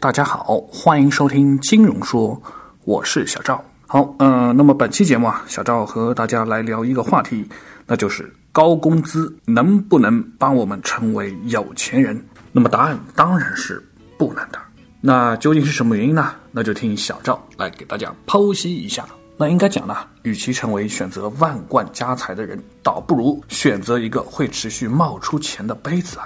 大家好，欢迎收听金融说，我是小赵。好，嗯，那么本期节目啊，小赵和大家来聊一个话题，那就是高工资能不能帮我们成为有钱人？那么答案当然是不能的。那究竟是什么原因呢？那就听小赵来给大家剖析一下。那应该讲呢，与其成为选择万贯家财的人，倒不如选择一个会持续冒出钱的杯子来。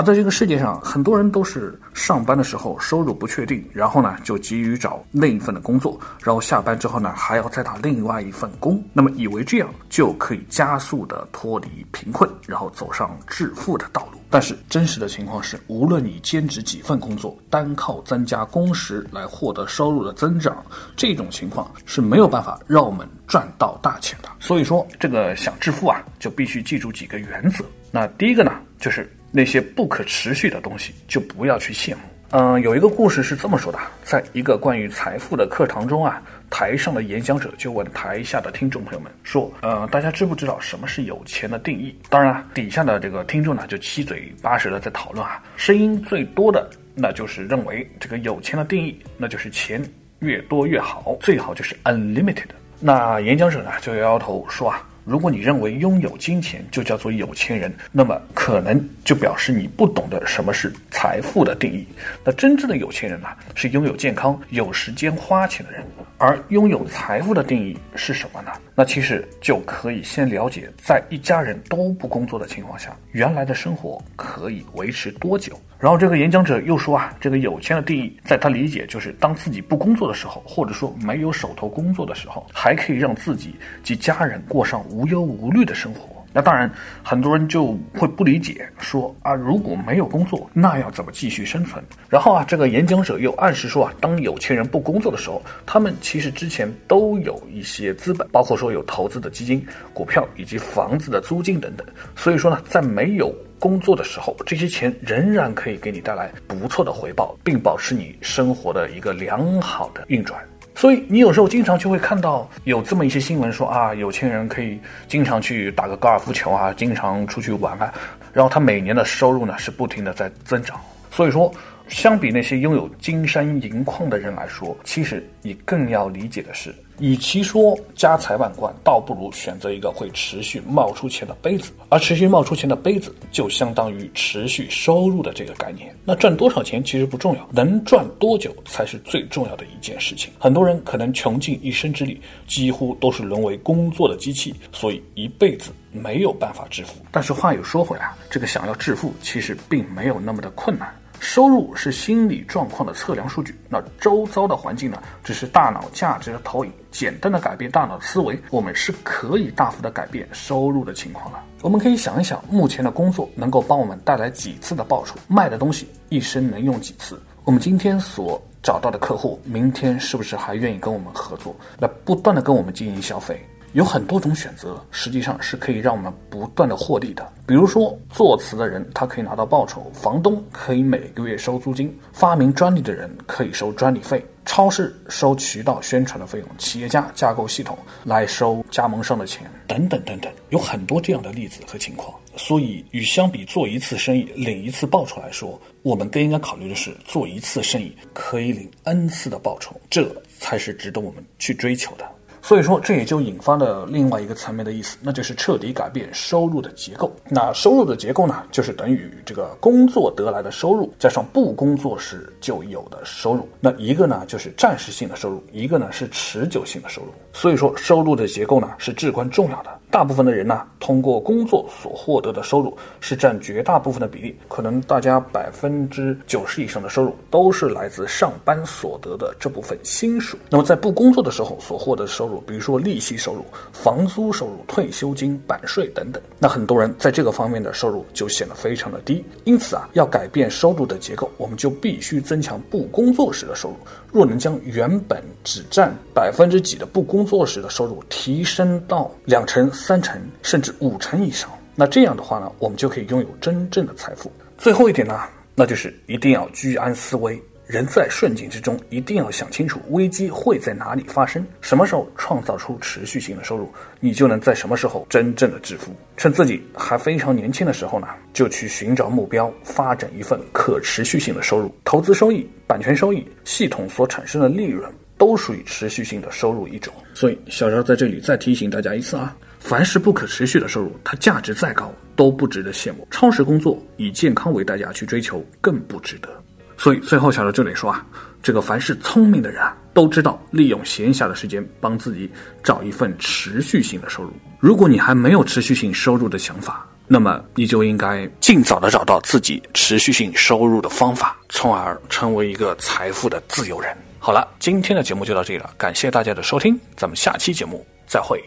而在这个世界上，很多人都是上班的时候收入不确定，然后呢就急于找另一份的工作，然后下班之后呢还要再打另外一份工，那么以为这样就可以加速的脱离贫困，然后走上致富的道路。但是真实的情况是，无论你兼职几份工作，单靠增加工时来获得收入的增长，这种情况是没有办法让我们赚到大钱的。所以说，这个想致富啊，就必须记住几个原则。那第一个呢，就是那些不可持续的东西就不要去羡慕。嗯，有一个故事是这么说的：在一个关于财富的课堂中啊，台上的演讲者就问台下的听众朋友们说：“呃，大家知不知道什么是有钱的定义？”当然，啊底下的这个听众呢就七嘴八舌的在讨论啊。声音最多的那就是认为这个有钱的定义，那就是钱越多越好，最好就是 unlimited。那演讲者呢就摇摇头说啊。如果你认为拥有金钱就叫做有钱人，那么可能就表示你不懂得什么是财富的定义。那真正的有钱人呢，是拥有健康、有时间花钱的人。而拥有财富的定义是什么呢？那其实就可以先了解，在一家人都不工作的情况下，原来的生活可以维持多久。然后这个演讲者又说啊，这个有钱的定义，在他理解就是当自己不工作的时候，或者说没有手头工作的时候，还可以让自己及家人过上无无忧无虑的生活。那当然，很多人就会不理解，说啊，如果没有工作，那要怎么继续生存？然后啊，这个演讲者又暗示说啊，当有钱人不工作的时候，他们其实之前都有一些资本，包括说有投资的基金、股票以及房子的租金等等。所以说呢，在没有工作的时候，这些钱仍然可以给你带来不错的回报，并保持你生活的一个良好的运转。所以你有时候经常就会看到有这么一些新闻说啊，有钱人可以经常去打个高尔夫球啊，经常出去玩啊，然后他每年的收入呢是不停的在增长。所以说。相比那些拥有金山银矿的人来说，其实你更要理解的是，与其说家财万贯，倒不如选择一个会持续冒出钱的杯子。而持续冒出钱的杯子，就相当于持续收入的这个概念。那赚多少钱其实不重要，能赚多久才是最重要的一件事情。很多人可能穷尽一生之力，几乎都是沦为工作的机器，所以一辈子没有办法致富。但是话又说回来，这个想要致富，其实并没有那么的困难。收入是心理状况的测量数据，那周遭的环境呢，只是大脑价值的投影。简单的改变大脑思维，我们是可以大幅的改变收入的情况了。我们可以想一想，目前的工作能够帮我们带来几次的报酬？卖的东西一生能用几次？我们今天所找到的客户，明天是不是还愿意跟我们合作？来不断的跟我们进行消费？有很多种选择，实际上是可以让我们不断的获利的。比如说，作词的人他可以拿到报酬，房东可以每个月收租金，发明专利的人可以收专利费，超市收渠道宣传的费用，企业家架构系统来收加盟商的钱，等等等等，有很多这样的例子和情况。所以，与相比做一次生意领一次报酬来说，我们更应该考虑的是做一次生意可以领 n 次的报酬，这才是值得我们去追求的。所以说，这也就引发了另外一个层面的意思，那就是彻底改变收入的结构。那收入的结构呢，就是等于这个工作得来的收入加上不工作时就有的收入。那一个呢，就是暂时性的收入；一个呢，是持久性的收入。所以说，收入的结构呢，是至关重要的。大部分的人呢，通过工作所获得的收入是占绝大部分的比例，可能大家百分之九十以上的收入都是来自上班所得的这部分薪水。那么在不工作的时候所获得的收入，比如说利息收入、房租收入、退休金、版税等等，那很多人在这个方面的收入就显得非常的低。因此啊，要改变收入的结构，我们就必须增强不工作时的收入。若能将原本只占百分之几的不工作时的收入提升到两成、三成甚至五成以上，那这样的话呢，我们就可以拥有真正的财富。最后一点呢，那就是一定要居安思危，人在顺境之中，一定要想清楚危机会在哪里发生，什么时候创造出持续性的收入，你就能在什么时候真正的致富。趁自己还非常年轻的时候呢，就去寻找目标，发展一份可持续性的收入。投资收益、版权收益、系统所产生的利润，都属于持续性的收入一种。所以，小赵在这里再提醒大家一次啊。凡是不可持续的收入，它价值再高都不值得羡慕。超时工作以健康为代价去追求更不值得。所以最后小刘这里说啊，这个凡是聪明的人啊，都知道利用闲暇的时间帮自己找一份持续性的收入。如果你还没有持续性收入的想法，那么你就应该尽早的找到自己持续性收入的方法，从而成为一个财富的自由人。好了，今天的节目就到这里了，感谢大家的收听，咱们下期节目再会。